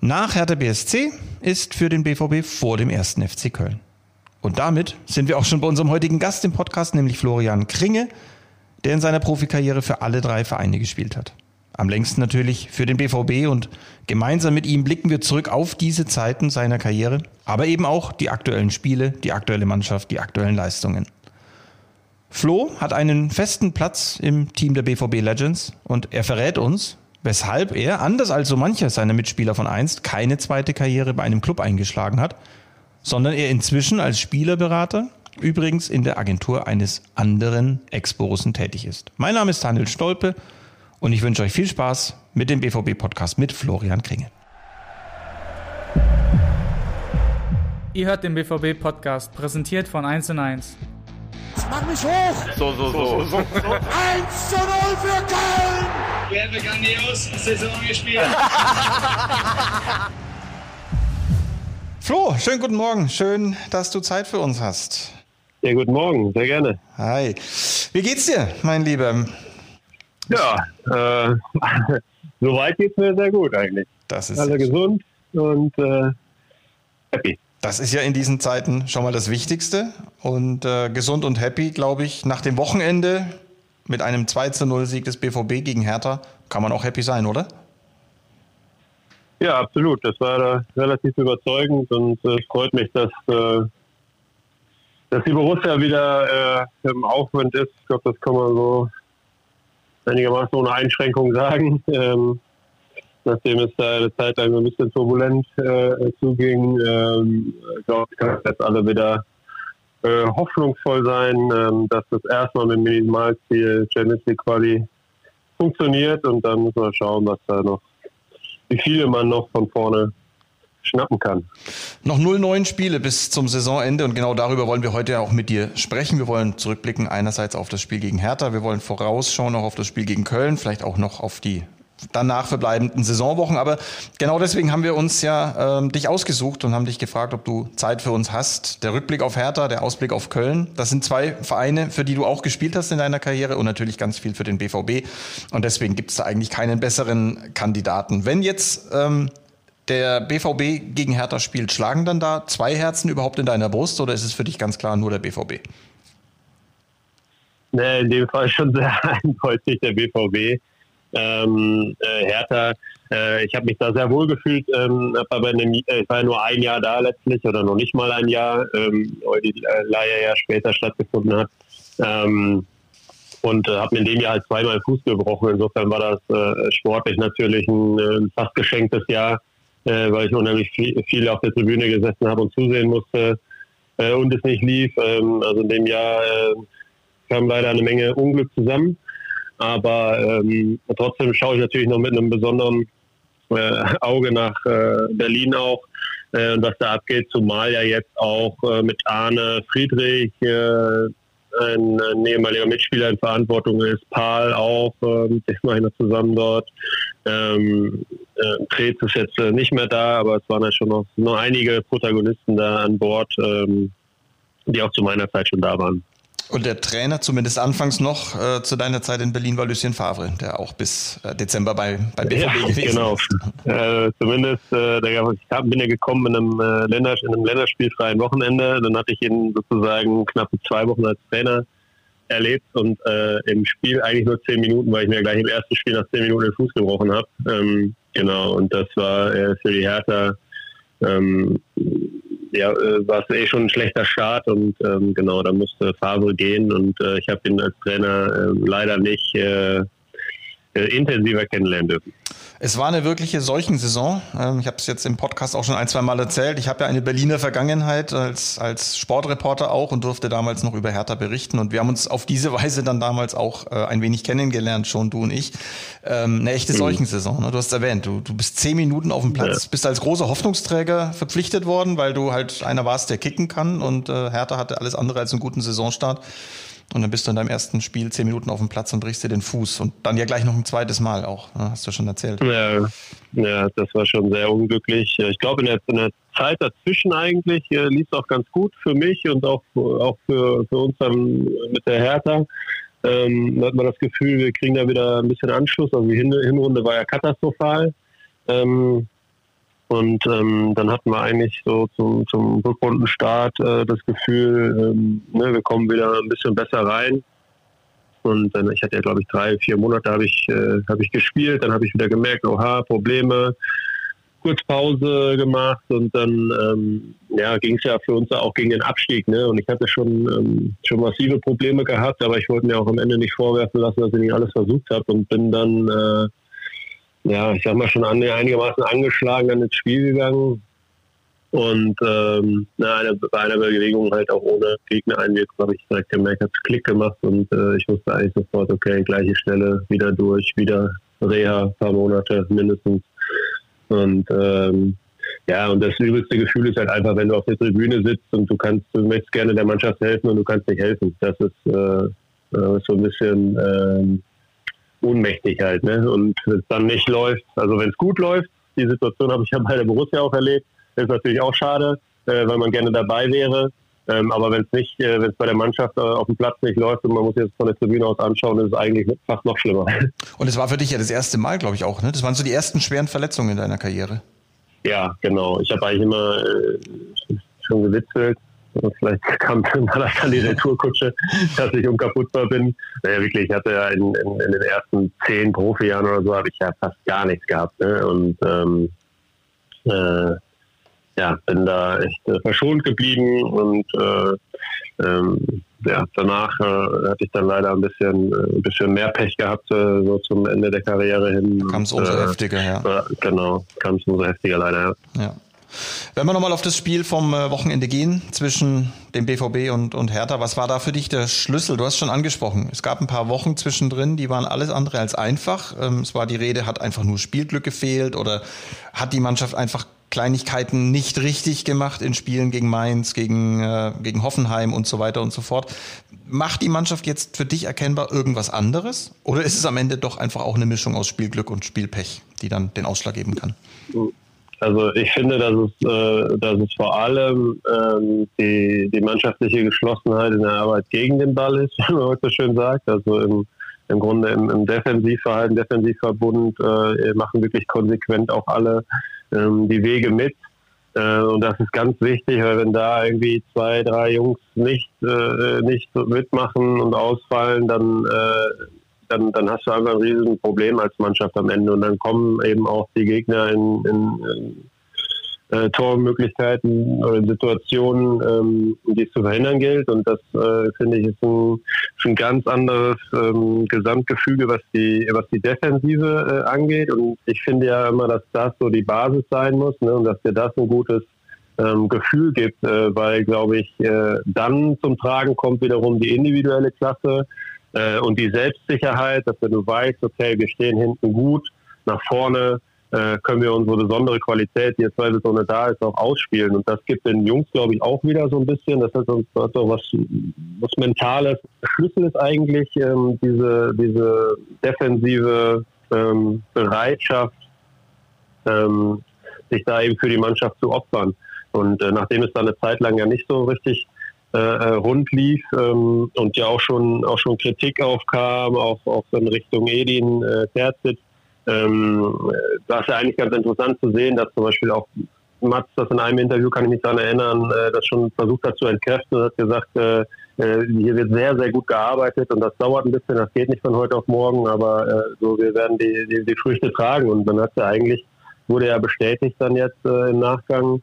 Nach Hertha BSC ist für den BVB vor dem ersten FC Köln. Und damit sind wir auch schon bei unserem heutigen Gast im Podcast, nämlich Florian Kringe, der in seiner Profikarriere für alle drei Vereine gespielt hat. Am längsten natürlich für den BVB und gemeinsam mit ihm blicken wir zurück auf diese Zeiten seiner Karriere, aber eben auch die aktuellen Spiele, die aktuelle Mannschaft, die aktuellen Leistungen. Flo hat einen festen Platz im Team der BVB Legends und er verrät uns, weshalb er, anders als so mancher seiner Mitspieler von einst, keine zweite Karriere bei einem Club eingeschlagen hat, sondern er inzwischen als Spielerberater, übrigens in der Agentur eines anderen Ex-Borussen tätig ist. Mein Name ist Daniel Stolpe und ich wünsche euch viel Spaß mit dem BVB-Podcast mit Florian Kringe. Ihr hört den BVB-Podcast, präsentiert von 1 und 1. Mach mich hoch! So, so, so. so. 1 zu 0 für Köln! Wir haben eine grandios Saison gespielt. Flo, schönen guten Morgen. Schön, dass du Zeit für uns hast. Ja, guten Morgen, sehr gerne. Hi. Wie geht's dir, mein Lieber? Ja, äh, soweit geht's mir sehr gut eigentlich. Das ist Alle gesund und äh, happy. Das ist ja in diesen Zeiten schon mal das Wichtigste. Und äh, gesund und happy, glaube ich, nach dem Wochenende mit einem 2 zu 0 Sieg des BVB gegen Hertha kann man auch happy sein, oder? Ja, absolut. Das war da relativ überzeugend und es äh, freut mich, dass, äh, dass die Borussia wieder äh, im Aufwind ist. Ich glaube, das kann man so einigermaßen ohne Einschränkung sagen. Ähm, nachdem es da eine Zeit lang ein bisschen turbulent äh, zuging, ähm, glaube ich, kann jetzt alle wieder äh, hoffnungsvoll sein, ähm, dass das erstmal mit Minimalziel Champions League Quali funktioniert und dann muss man schauen, was da noch, wie viele man noch von vorne schnappen kann. Noch 0-9 Spiele bis zum Saisonende und genau darüber wollen wir heute auch mit dir sprechen. Wir wollen zurückblicken einerseits auf das Spiel gegen Hertha, wir wollen vorausschauen auch auf das Spiel gegen Köln, vielleicht auch noch auf die danach verbleibenden Saisonwochen. Aber genau deswegen haben wir uns ja ähm, dich ausgesucht und haben dich gefragt, ob du Zeit für uns hast. Der Rückblick auf Hertha, der Ausblick auf Köln. Das sind zwei Vereine, für die du auch gespielt hast in deiner Karriere und natürlich ganz viel für den BVB. Und deswegen gibt es da eigentlich keinen besseren Kandidaten. Wenn jetzt ähm, der BVB gegen Hertha spielt, schlagen dann da zwei Herzen überhaupt in deiner Brust oder ist es für dich ganz klar nur der BVB? Nee, in dem Fall schon sehr eindeutig der BVB. Ähm, äh, Hertha, äh, ich habe mich da sehr wohl gefühlt, ähm, äh, ich war nur ein Jahr da letztlich oder noch nicht mal ein Jahr, ähm, weil die Leihe ja später stattgefunden hat. Ähm, und äh, habe mir in dem Jahr halt zweimal Fuß gebrochen. Insofern war das sportlich natürlich ein, ein fast geschenktes Jahr weil ich unheimlich viel, auf der Tribüne gesessen habe und zusehen musste und es nicht lief. Also in dem Jahr kam leider eine Menge Unglück zusammen. Aber ähm, trotzdem schaue ich natürlich noch mit einem besonderen äh, Auge nach äh, Berlin auch äh, was da abgeht, zumal ja jetzt auch mit Arne Friedrich ein, ein ehemaliger Mitspieler in Verantwortung ist, Paul auch, äh, mit dem ich noch zusammen dort. Ähm, äh, ist jetzt äh, nicht mehr da, aber es waren ja schon noch, noch einige Protagonisten da an Bord, ähm, die auch zu meiner Zeit schon da waren. Und der Trainer, zumindest anfangs noch äh, zu deiner Zeit in Berlin, war Lucien Favre, der auch bis äh, Dezember bei, bei BVB ja, gewesen genau. ist. Äh, zumindest, äh, ich bin ja gekommen in einem, äh, Länder, in einem länderspielfreien Wochenende. Dann hatte ich ihn sozusagen knappe zwei Wochen als Trainer erlebt und äh, im Spiel eigentlich nur zehn Minuten, weil ich mir gleich im ersten Spiel nach zehn Minuten den Fuß gebrochen habe. Ähm, genau, und das war für die Hertha ähm, ja, äh, war es eh schon ein schlechter Start und ähm, genau, da musste Favre gehen und äh, ich habe ihn als Trainer äh, leider nicht äh, intensiver kennenlernen dürfen. Es war eine wirkliche Seuchensaison. Ähm, ich habe es jetzt im Podcast auch schon ein, zwei Mal erzählt. Ich habe ja eine Berliner Vergangenheit als, als Sportreporter auch und durfte damals noch über Hertha berichten. Und wir haben uns auf diese Weise dann damals auch äh, ein wenig kennengelernt, schon du und ich. Ähm, eine echte mhm. Seuchensaison. Ne? Du hast erwähnt, du, du bist zehn Minuten auf dem Platz, ja. bist als großer Hoffnungsträger verpflichtet worden, weil du halt einer warst, der kicken kann. Und äh, Hertha hatte alles andere als einen guten Saisonstart. Und dann bist du in deinem ersten Spiel zehn Minuten auf dem Platz und brichst dir den Fuß. Und dann ja gleich noch ein zweites Mal auch, ne? hast du schon erzählt. Ja, ja das war schon sehr unglücklich. Ich glaube, in der, in der Zeit dazwischen eigentlich äh, lief es auch ganz gut für mich und auch, auch für, für uns dann mit der Hertha. Ähm, da hat man das Gefühl, wir kriegen da wieder ein bisschen Anschluss. Also die Hin Hinrunde war ja katastrophal. Ähm, Und ähm, dann hatten wir eigentlich so zum, zum Rückrundenstart äh, das Gefühl, ähm, ne, wir kommen wieder ein bisschen besser rein. Und dann, ich hatte ja, glaube ich, drei, vier Monate habe ich, äh, hab ich gespielt. Dann habe ich wieder gemerkt, oha, Probleme. Kurz Pause gemacht und dann ähm, ja, ging es ja für uns auch gegen den Abstieg. Ne? Und ich hatte schon, ähm, schon massive Probleme gehabt, aber ich wollte mir auch am Ende nicht vorwerfen lassen, dass ich nicht alles versucht habe und bin dann äh, ja, ich sag mal, schon einigermaßen angeschlagen dann ins Spiel gegangen. Und ähm, na, bei einer Bewegung halt auch ohne Gegnereinwirkung habe ich direkt gemerkt, hat Klick gemacht und äh, ich wusste eigentlich sofort, okay, gleiche Stelle, wieder durch, wieder Reha, paar Monate mindestens. Und ähm, ja, und das übelste Gefühl ist halt einfach, wenn du auf der Tribüne sitzt und du kannst, du möchtest gerne der Mannschaft helfen und du kannst nicht helfen. Das ist, äh, äh so ein bisschen ähm, ohnmächtig halt. Ne? Und wenn es dann nicht läuft, also wenn es gut läuft, die Situation habe ich ja bei der Borussia auch erlebt, ist natürlich auch schade, äh, weil man gerne dabei wäre. Ähm, aber wenn es nicht, äh, wenn es bei der Mannschaft äh, auf dem Platz nicht läuft und man muss jetzt von der Tribüne aus anschauen, ist es eigentlich fast noch schlimmer. Und es war für dich ja das erste Mal, glaube ich auch, ne? Das waren so die ersten schweren Verletzungen in deiner Karriere. Ja, genau. Ich habe eigentlich immer äh, schon gewitzelt, Vielleicht kam dann dann die Retourkutsche, dass ich unkaputtbar bin. Naja, wirklich, ich hatte ja in, in, in den ersten zehn Profijahren oder so, habe ich ja fast gar nichts gehabt. Ne? Und ähm, äh, ja, bin da echt äh, verschont geblieben und äh, ähm, ja, danach äh, hatte ich dann leider ein bisschen, äh, ein bisschen mehr Pech gehabt, äh, so zum Ende der Karriere hin. Kam es umso heftiger, ja. Genau, kam es umso heftiger leider, ja. ja. Wenn wir nochmal auf das Spiel vom äh, Wochenende gehen zwischen dem BVB und, und Hertha, was war da für dich der Schlüssel? Du hast schon angesprochen, es gab ein paar Wochen zwischendrin, die waren alles andere als einfach. Ähm, es war die Rede, hat einfach nur Spielglück gefehlt oder hat die Mannschaft einfach Kleinigkeiten nicht richtig gemacht in Spielen gegen Mainz, gegen, äh, gegen Hoffenheim und so weiter und so fort. Macht die Mannschaft jetzt für dich erkennbar irgendwas anderes? Oder ist es am Ende doch einfach auch eine Mischung aus Spielglück und Spielpech, die dann den Ausschlag geben kann? Also ich finde, dass es, äh, dass es vor allem ähm, die, die mannschaftliche Geschlossenheit in der Arbeit gegen den Ball ist, wie man heute schön sagt. Also im, im Grunde im, im Defensivverhalten, Defensivverbund äh, machen wirklich konsequent auch alle ähm, die Wege mit. Äh, und das ist ganz wichtig, weil wenn da irgendwie zwei, drei Jungs nicht, äh, nicht mitmachen und ausfallen, dann äh, dann, dann hast du einfach ein riesen Problem als Mannschaft am Ende. Und dann kommen eben auch die Gegner in, in, in äh, Tormöglichkeiten oder Situationen, ähm, die es zu verhindern gilt. Und das, äh, finde ich, ist ein, ist ein ganz anderes ähm, Gesamtgefüge, was die, was die Defensive äh, angeht. Und ich finde ja immer, dass das so die Basis sein muss ne? und dass dir das ein gutes ähm, Gefühl gibt, äh, weil, glaube ich, äh, dann zum Tragen kommt wiederum die individuelle Klasse äh, und die Selbstsicherheit, dass wenn du weißt, okay, wir stehen hinten gut, nach vorne äh, können wir unsere besondere Qualität, die jetzt zweifelsohne da ist, auch ausspielen. Und das gibt den Jungs, glaube ich, auch wieder so ein bisschen. Das hat, hat auch was, was Mentales. Schlüssel ist eigentlich ähm, diese, diese defensive ähm, Bereitschaft, ähm, sich da eben für die Mannschaft zu opfern. Und äh, nachdem es da eine Zeit lang ja nicht so richtig äh, äh, rund lief ähm, und ja auch schon auch schon Kritik aufkam, auch, auch in Richtung Edin äh, Terzic. Ähm, das ist ja eigentlich ganz interessant zu sehen, dass zum Beispiel auch Mats das in einem Interview, kann ich mich daran erinnern, äh, das schon versucht hat zu entkräften und hat gesagt, äh, äh, hier wird sehr, sehr gut gearbeitet und das dauert ein bisschen, das geht nicht von heute auf morgen, aber äh, so wir werden die, die, die Früchte tragen und dann hat er eigentlich, wurde ja bestätigt dann jetzt äh, im Nachgang,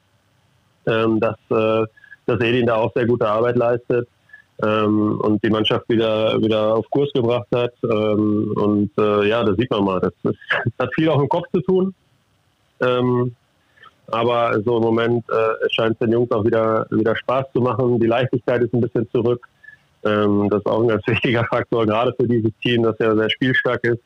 ähm, dass äh, dass Edin da auch sehr gute Arbeit leistet ähm, und die Mannschaft wieder, wieder auf Kurs gebracht hat. Ähm, und äh, ja, das sieht man mal. Das, ist, das, hat viel auch im Kopf zu tun. Ähm, aber so im Moment äh, scheint es den Jungs auch wieder, wieder Spaß zu machen. Die Leichtigkeit ist ein bisschen zurück. Ähm, das ist auch ein ganz wichtiger Faktor, gerade für dieses Team, das ja sehr spielstark ist,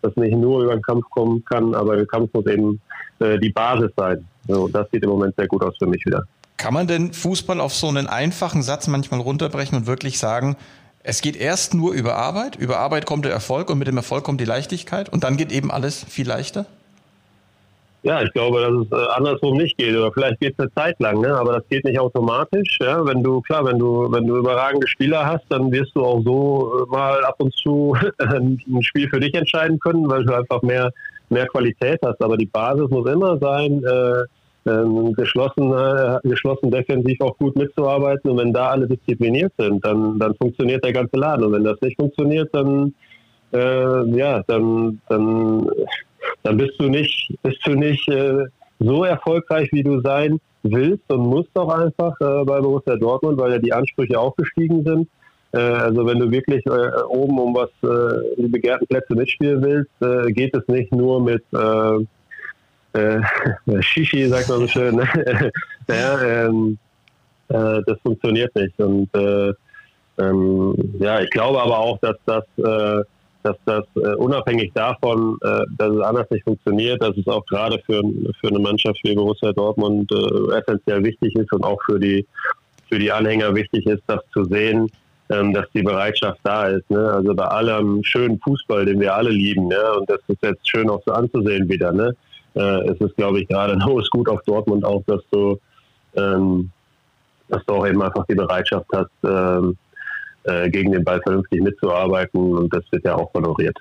das nicht nur über den Kampf kommen kann, aber der Kampf muss eben äh, die Basis sein. So, das sieht im Moment sehr gut aus für mich wieder. Kann man denn Fußball auf so einen einfachen Satz manchmal runterbrechen und wirklich sagen, es geht erst nur über Arbeit, über Arbeit kommt der Erfolg und mit dem Erfolg kommt die Leichtigkeit und dann geht eben alles viel leichter? Ja, ich glaube, dass es äh, andersrum nicht geht. Oder vielleicht geht es eine Zeit lang, ne? aber das geht nicht automatisch. Ja? Wenn du, klar, wenn du, wenn du überragende Spieler hast, dann wirst du auch so äh, mal ab und zu ein Spiel für dich entscheiden können, weil du einfach mehr, mehr Qualität hast. Aber die Basis muss immer sein, äh, ähm, geschlossen, äh, geschlossen defensiv auch gut mitzuarbeiten. Und wenn da alle diszipliniert sind, dann, dann funktioniert der ganze Laden. Und wenn das nicht funktioniert, dann äh, ja, dann, dann, dann bist du nicht, bist du nicht äh, so erfolgreich, wie du sein willst und musst auch einfach äh, bei Borussia Dortmund, weil ja die Ansprüche auch gestiegen sind. Äh, also wenn du wirklich äh, oben um was äh, die begehrten Plätze mitspielen willst, äh, geht es nicht nur mit äh, Shishi, sagt man so schön. Ne? ähm, äh, das funktioniert nicht. Und äh, ähm, ja, ich glaube aber auch, dass das, äh, dass das äh, unabhängig davon, äh, dass es anders nicht funktioniert, dass es auch gerade für, für eine Mannschaft wie Borussia Dortmund essentiell wichtig ist und auch für die für die Anhänger wichtig ist, das zu sehen, ähm, dass die Bereitschaft da ist. Ne? Also bei allem schönen Fußball, den wir alle lieben, ja, und das ist jetzt schön auch so anzusehen wieder. Ne? Äh, es ist, glaube ich, gerade hohes Gut auf Dortmund auch, dass du, ähm, dass du auch eben einfach die Bereitschaft hast, ähm, äh, gegen den Ball vernünftig mitzuarbeiten und das wird ja auch honoriert.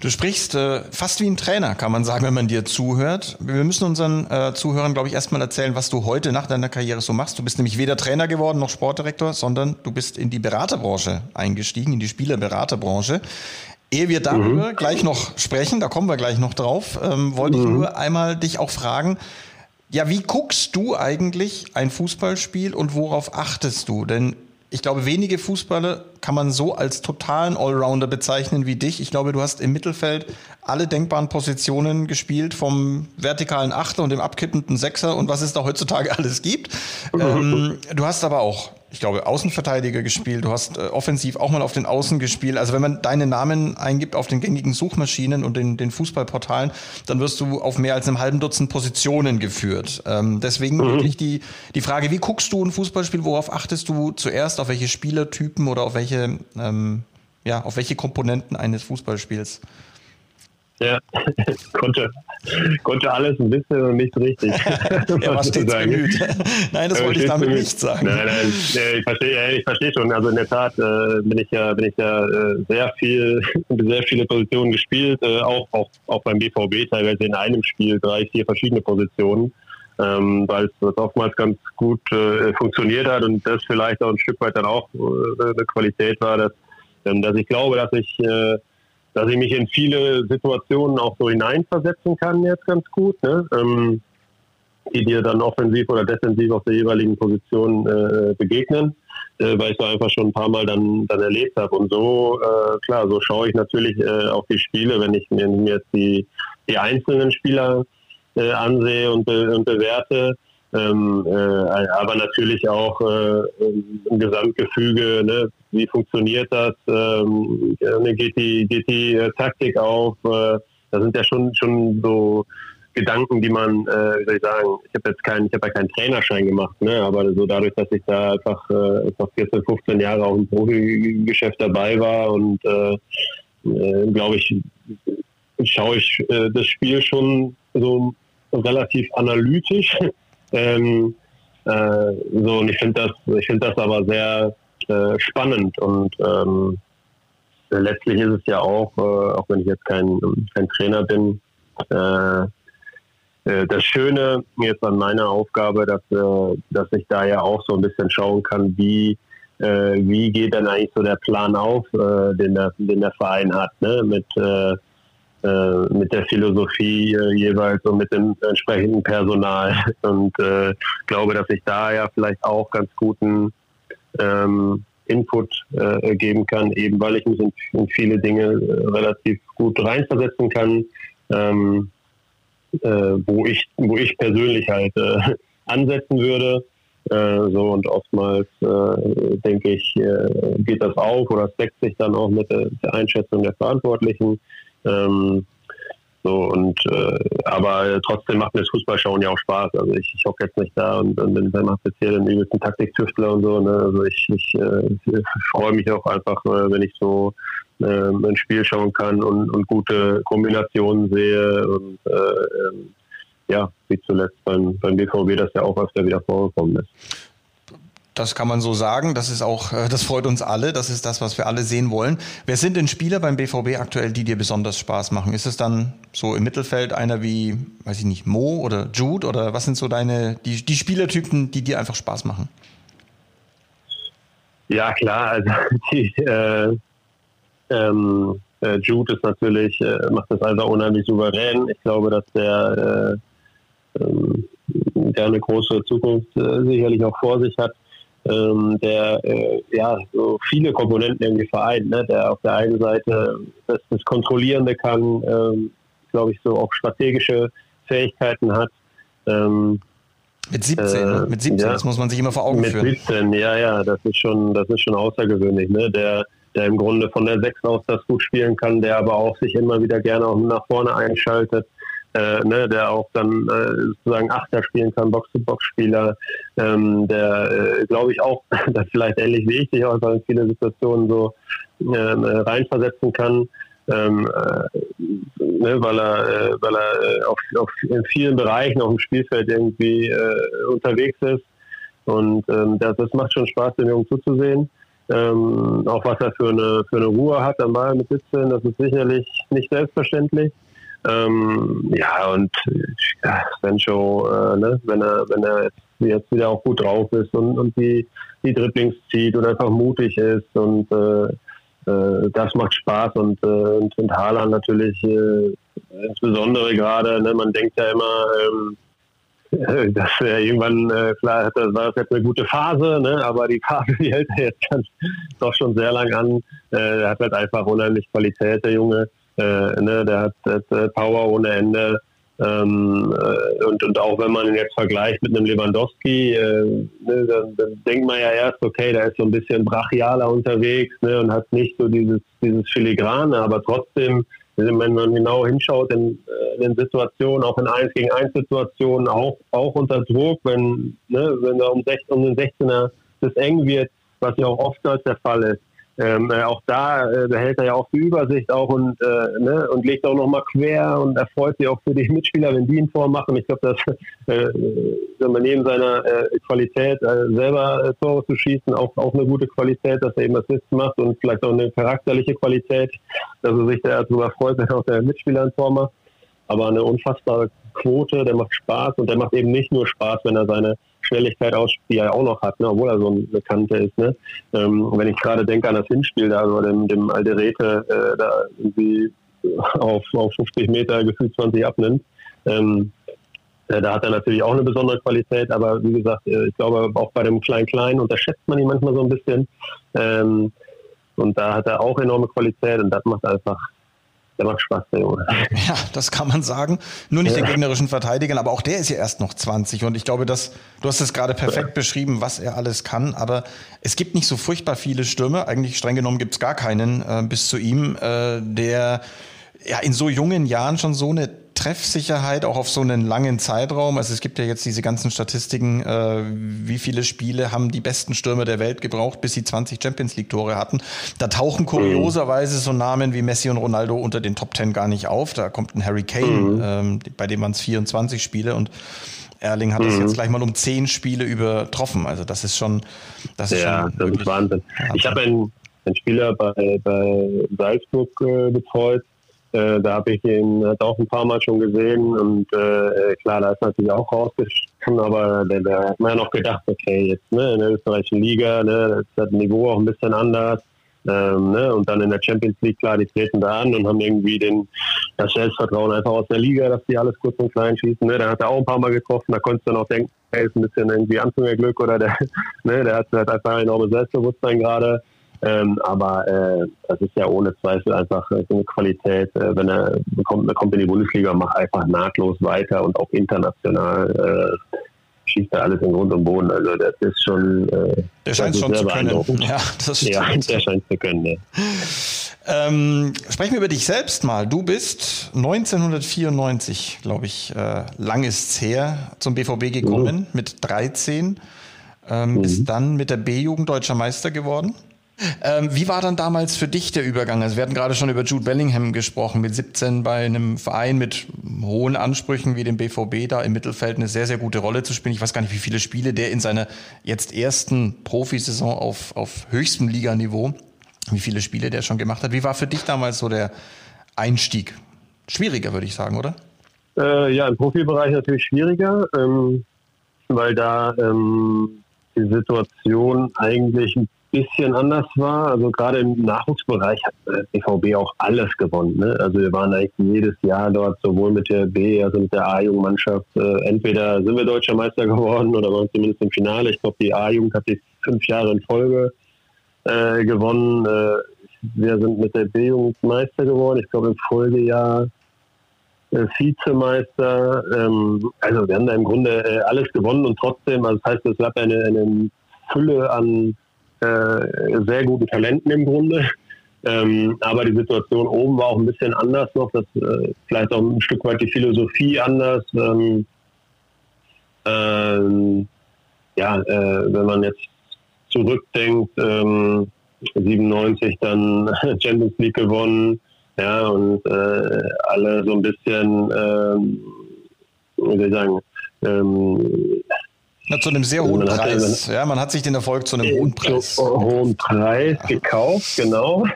Du sprichst äh, fast wie ein Trainer, kann man sagen, wenn man dir zuhört. Wir müssen unseren äh, Zuhörern, glaube ich, erstmal erzählen, was du heute nach deiner Karriere so machst. Du bist nämlich weder Trainer geworden noch Sportdirektor, sondern du bist in die Beraterbranche eingestiegen, in die Spielerberaterbranche. Ehe wir darüber mhm. gleich noch sprechen, da kommen wir gleich noch drauf, ähm, wollte mhm. ich nur einmal dich auch fragen, ja, wie guckst du eigentlich ein Fußballspiel und worauf achtest du? Denn ich glaube, wenige Fußballer kann man so als totalen Allrounder bezeichnen wie dich. Ich glaube, du hast im Mittelfeld alle denkbaren Positionen gespielt, vom vertikalen Achter und dem abkippenden Sechser und was es da heutzutage alles gibt. ähm, du hast aber auch ich glaube, Außenverteidiger gespielt, du hast äh, offensiv auch mal auf den Außen gespielt. Also wenn man deine Namen eingibt auf den gängigen Suchmaschinen und den, den Fußballportalen, dann wirst du auf mehr als einem halben Dutzend Positionen geführt. Ähm, deswegen mhm. wirklich die, die Frage, wie guckst du ein Fußballspiel, worauf achtest du zuerst, auf welche Spielertypen oder auf welche, ähm, ja, auf welche Komponenten eines Fußballspiels? Ja, konnte, konnte alles ein bisschen und nicht richtig. er war stets bemüht. Nein, das wollte ich damit bemüht. nicht sagen. Nein, nein, ich verstehe, ich verstehe schon. Also in der Tat äh, bin ich ja, bin ich ja äh, sehr viel, sehr viele Positionen gespielt, äh, auch, auch, auch beim BVB teilweise in einem Spiel drei, vier verschiedene Positionen. Ähm, weil es oftmals ganz gut äh, funktioniert hat und das vielleicht auch ein Stück weit dann auch äh, eine Qualität war, dass, ähm, dass ich glaube, dass ich äh, dass ich mich in viele Situationen auch so hineinversetzen kann jetzt ganz gut, ne? ähm, die dir dann offensiv oder defensiv auf der jeweiligen Position äh, begegnen, äh, weil ich so einfach schon ein paar Mal dann, dann erlebt habe. Und so, äh, klar, so schaue ich natürlich äh, auf die Spiele, wenn ich mir, mir jetzt die, die einzelnen Spieler äh, ansehe und, be und bewerte. Ähm, äh, aber natürlich auch äh, im Gesamtgefüge, ne? wie funktioniert das, ähm, geht die, geht die äh, Taktik auf, äh, da sind ja schon, schon so Gedanken, die man, äh, wie soll ich sagen, ich habe jetzt keinen, ich habe ja keinen Trainerschein gemacht, ne? aber so dadurch, dass ich da einfach, äh, einfach 14, 15 Jahre auch im Profigeschäft dabei war und äh, äh, glaube ich, schaue ich äh, das Spiel schon so relativ analytisch ähm, äh, so, und ich finde das, ich finde das aber sehr äh, spannend und ähm, letztlich ist es ja auch, äh, auch wenn ich jetzt kein, kein Trainer bin, äh, äh, das Schöne jetzt an meiner Aufgabe, dass, äh, dass ich da ja auch so ein bisschen schauen kann, wie, wie geht dann eigentlich so der Plan auf, den, der, den der Verein hat, ne? mit mit der Philosophie äh, jeweils und mit dem entsprechenden Personal. Und äh, glaube, dass ich da ja vielleicht auch ganz guten ähm, Input äh, geben kann, eben weil ich mich in, in viele Dinge äh, relativ gut reinversetzen kann, ähm, äh, wo ich wo ich persönlich halt äh, ansetzen würde. Äh, so und oftmals äh, denke ich, äh, geht das auf oder deckt sich dann auch mit der, der Einschätzung der Verantwortlichen. Ähm, so und äh, aber trotzdem macht mir das Fußballschauen ja auch Spaß. Also ich, ich hocke jetzt nicht da und, und dann jetzt hier den übelsten Taktiktüftler und so. Ne? Also ich, ich, äh, ich freue mich auch einfach, äh, wenn ich so äh, ein Spiel schauen kann und, und gute Kombinationen sehe und äh, ähm, ja, wie zuletzt beim, beim BVB das ja auch öfter wieder vorgekommen ist. Das kann man so sagen. Das ist auch, äh, das freut uns alle. Das ist das, was wir alle sehen wollen. Wer sind denn Spieler beim BVB aktuell, die dir besonders Spaß machen? Ist es dann so im Mittelfeld einer wie, weiß ich nicht, Mo oder Jude oder was sind so deine, die, die Spielertypen, die dir einfach Spaß machen? Ja, klar. Also die, äh, ähm, äh, Jude ist natürlich, äh, macht das einfach unheimlich souverän. Ich glaube, dass der, äh, ähm, der eine große Zukunft äh, sicherlich auch vor sich hat ähm, der äh, ja so viele Komponenten irgendwie vereint, ne? der auf der einen Seite das, das Kontrollierende kann, ähm, glaube ich, so auch strategische Fähigkeiten hat. Ähm, mit 17, äh, ne? mit 17, ja, das muss man sich immer vor Augen mit führen. Mit 17, ja, ja, das ist schon, das ist schon außergewöhnlich, ne? Der, der im Grunde von der 6 aus das gut spielen kann, der aber auch sich immer wieder gerne auch nach vorne einschaltet äh, ne, der auch dann äh, sozusagen Achter spielen kann, Box-to-Box-Spieler, ähm, der, äh, glaube ich, auch das vielleicht ähnlich wie ich sich auch in viele Situationen so ähm, äh, reinversetzen kann. Ähm, äh, ne, weil er, äh, weil er auf, auf in vielen Bereichen auf dem Spielfeld irgendwie unterwegs ist. Und ähm, das, das macht schon Spaß, dem Jungen zuzusehen. Ähm, auch was er für eine, für eine Ruhe hat am Ball mit 17, das ist sicherlich nicht selbstverständlich. Ähm, ja, und ja, Sancho, äh, ne, wenn er, wenn er jetzt, jetzt, wieder auch gut drauf ist und, und die, die Dribblings zieht und einfach mutig ist und äh, äh, das macht Spaß und, äh, und, und Haaland natürlich äh, insbesondere gerade, ne, man denkt ja immer, ähm, dass er irgendwann, äh, klar, das war jetzt eine gute Phase, ne? aber die Phase, die hält er jetzt ganz, doch schon sehr lang an. Äh, er hat halt einfach unheimlich Qualität, der Junge. Äh, ne, der hat, der hat äh, Power ohne Ende. Ähm, äh, und, und auch wenn man ihn jetzt vergleicht mit einem Lewandowski, äh, ne, dann, dann, denkt man ja erst, okay, der ist so ein bisschen brachialer unterwegs ne, und hat nicht so dieses, dieses Filigrane, aber trotzdem, wenn man genau hinschaut in, äh, in Situationen, auch in 1 gegen 1 Situationen, auch, auch unter Druck, wenn, ne, wenn da um, 16, um den 16er das eng wird, was ja auch oft als der Fall ist, ähm, äh, auch da äh, behält er ja auch die Übersicht auch und, äh, ne, und legt auch nochmal quer und erfreut sich auch für die Mitspieler, wenn die ihn vormachen. Ich glaube, dass äh, man neben seiner äh, Qualität äh, selber Tore zu schießen, auch, auch eine gute Qualität, dass er eben Assists macht und vielleicht auch eine charakterliche Qualität, dass er sich darüber freut, wenn auch der Mitspieler ein Tor macht. Aber eine unfassbare Quote, der macht Spaß und der macht eben nicht nur Spaß, wenn er seine Schnelligkeit aus, die er auch noch hat, ne, obwohl er so ein Bekannter ist. Ne. Ähm, wenn ich gerade denke an das Hinspiel, da also dem, dem Alderete äh, da irgendwie auf, auf 50 Meter gefühlt 20 abnimmt, ähm, äh, da hat er natürlich auch eine besondere Qualität, aber wie gesagt, äh, ich glaube auch bei dem Klein-Klein unterschätzt man ihn manchmal so ein bisschen. Ähm, und da hat er auch enorme Qualität und das macht einfach der macht Spaß, der Junge. Ja, das kann man sagen. Nur nicht ja. den gegnerischen Verteidigern, aber auch der ist ja erst noch 20 und ich glaube, dass du hast es gerade perfekt ja. beschrieben, was er alles kann, aber es gibt nicht so furchtbar viele Stürme, eigentlich streng genommen gibt es gar keinen äh, bis zu ihm, äh, der ja in so jungen Jahren schon so eine Treffsicherheit auch auf so einen langen Zeitraum. Also es gibt ja jetzt diese ganzen Statistiken, äh, wie viele Spiele haben die besten Stürmer der Welt gebraucht, bis sie 20 Champions League Tore hatten. Da tauchen kurioserweise so Namen wie Messi und Ronaldo unter den Top 10 gar nicht auf. Da kommt ein Harry Kane, mhm. ähm, bei dem waren es 24 Spiele und Erling hat mhm. das jetzt gleich mal um 10 Spiele übertroffen. Also das ist schon, das ist ja, schon das ist Wahnsinn. Wahnsinn. Ich habe einen, einen Spieler bei, bei Salzburg äh, betreut, äh, da habe ich ihn hat auch ein paar Mal schon gesehen und äh, klar, da ist natürlich auch rausgekommen, aber da, hat man ja noch gedacht, okay, jetzt ne, in der österreichischen Liga, ne, ist das Niveau auch ein bisschen anders. Ähm, ne, und dann in der Champions League, klar, die treten da an und haben irgendwie den, das Selbstvertrauen einfach aus der Liga, dass die alles kurz und klein schießen. Ne, da hat er auch ein paar Mal getroffen, da konntest du dann auch denken, er ist ein bisschen irgendwie Anfängerglück oder der, ne, der hat, hat einfach ein enormes Selbstbewusstsein gerade. Ähm, aber äh, das ist ja ohne Zweifel einfach so eine Qualität. Äh, wenn er kommt, kommt in die Bundesliga, macht einfach nahtlos weiter und auch international äh, schießt er alles in Grund und Boden. Also das ist schon. Äh, der scheint schon zu können. Ja, das stimmt. ja, der scheint zu können. Ja. Ähm, sprechen wir über dich selbst mal. Du bist 1994, glaube ich, äh, lang ist's her, zum BVB gekommen mhm. mit 13. Ähm, mhm. Bist dann mit der B-Jugend deutscher Meister geworden. Ähm, wie war dann damals für dich der Übergang? Also wir hatten gerade schon über Jude Bellingham gesprochen, mit 17 bei einem Verein mit hohen Ansprüchen wie dem BVB da im Mittelfeld eine sehr, sehr gute Rolle zu spielen. Ich weiß gar nicht, wie viele Spiele der in seiner jetzt ersten Profisaison auf, auf höchstem Liganiveau, wie viele Spiele der schon gemacht hat. Wie war für dich damals so der Einstieg? Schwieriger, würde ich sagen, oder? Äh, ja, im Profibereich natürlich schwieriger, ähm, weil da ähm, die Situation eigentlich ein bisschen anders war. Also gerade im Nachwuchsbereich hat BVB auch alles gewonnen. Ne? Also wir waren eigentlich jedes Jahr dort, sowohl mit der B, also mit der A-Jugendmannschaft. Äh, entweder sind wir deutscher Meister geworden oder waren zumindest im Finale. Ich glaube, die A-Jugend hat die fünf Jahre in Folge äh, gewonnen. Äh, wir sind mit der B-Jugend Meister geworden. Ich glaube, im Folgejahr äh, Vizemeister. Ähm, also wir haben da im Grunde äh, alles gewonnen und trotzdem, also das heißt, es gab eine, eine Fülle an äh, sehr guten Talenten im Grunde. Ähm, aber die Situation oben war auch ein bisschen anders noch, das äh, vielleicht auch ein Stück weit die Philosophie anders. Ähm, ähm, ja, äh, wenn man jetzt zurückdenkt, 97 ähm, dann Champions League gewonnen, ja, und äh, alle so ein bisschen, ähm, wie soll ich sagen, ähm, na, zu einem sehr hohen Preis. ja, man hat sich den Erfolg zu einem hohen Preis. Zu hohen Preis gekauft, genau.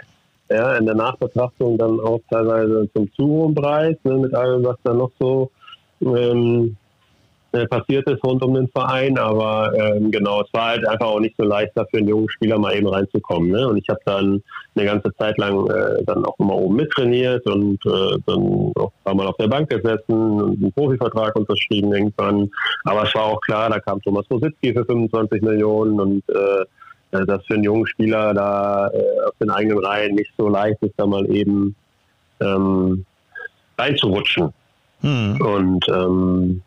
Ja, in der Nachbetrachtung dann auch teilweise zum zu hohen Preis, ne, mit allem, was da noch so ähm, äh, passiert ist rund um den Verein. Aber ähm, genau, es war halt einfach auch nicht so leicht, da für einen jungen Spieler mal eben reinzukommen. Ne? Und ich habe dann eine ganze Zeit lang äh, dann auch immer oben mittrainiert und äh, dann auch ein paar Mal auf der Bank gesessen und einen Profivertrag unterschrieben irgendwann. Aber es war auch klar, da kam Thomas Rositzky für 25 Millionen und äh, dass für einen jungen Spieler da äh, auf den eigenen Reihen nicht so leicht ist, da mal eben ähm, reinzurutschen. Hm. Und ähm,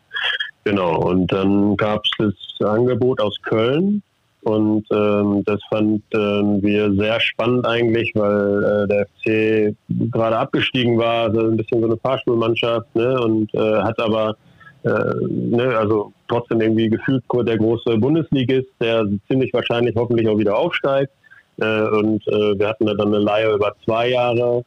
Genau, und dann gab es das Angebot aus Köln und ähm, das fanden ähm, wir sehr spannend eigentlich, weil äh, der FC gerade abgestiegen war, also ein bisschen so eine Fahrschulmannschaft ne, und äh, hat aber äh, ne, also trotzdem irgendwie gefühlt der große Bundesligist, der ziemlich wahrscheinlich hoffentlich auch wieder aufsteigt. Äh, und äh, wir hatten da dann eine Leihe über zwei Jahre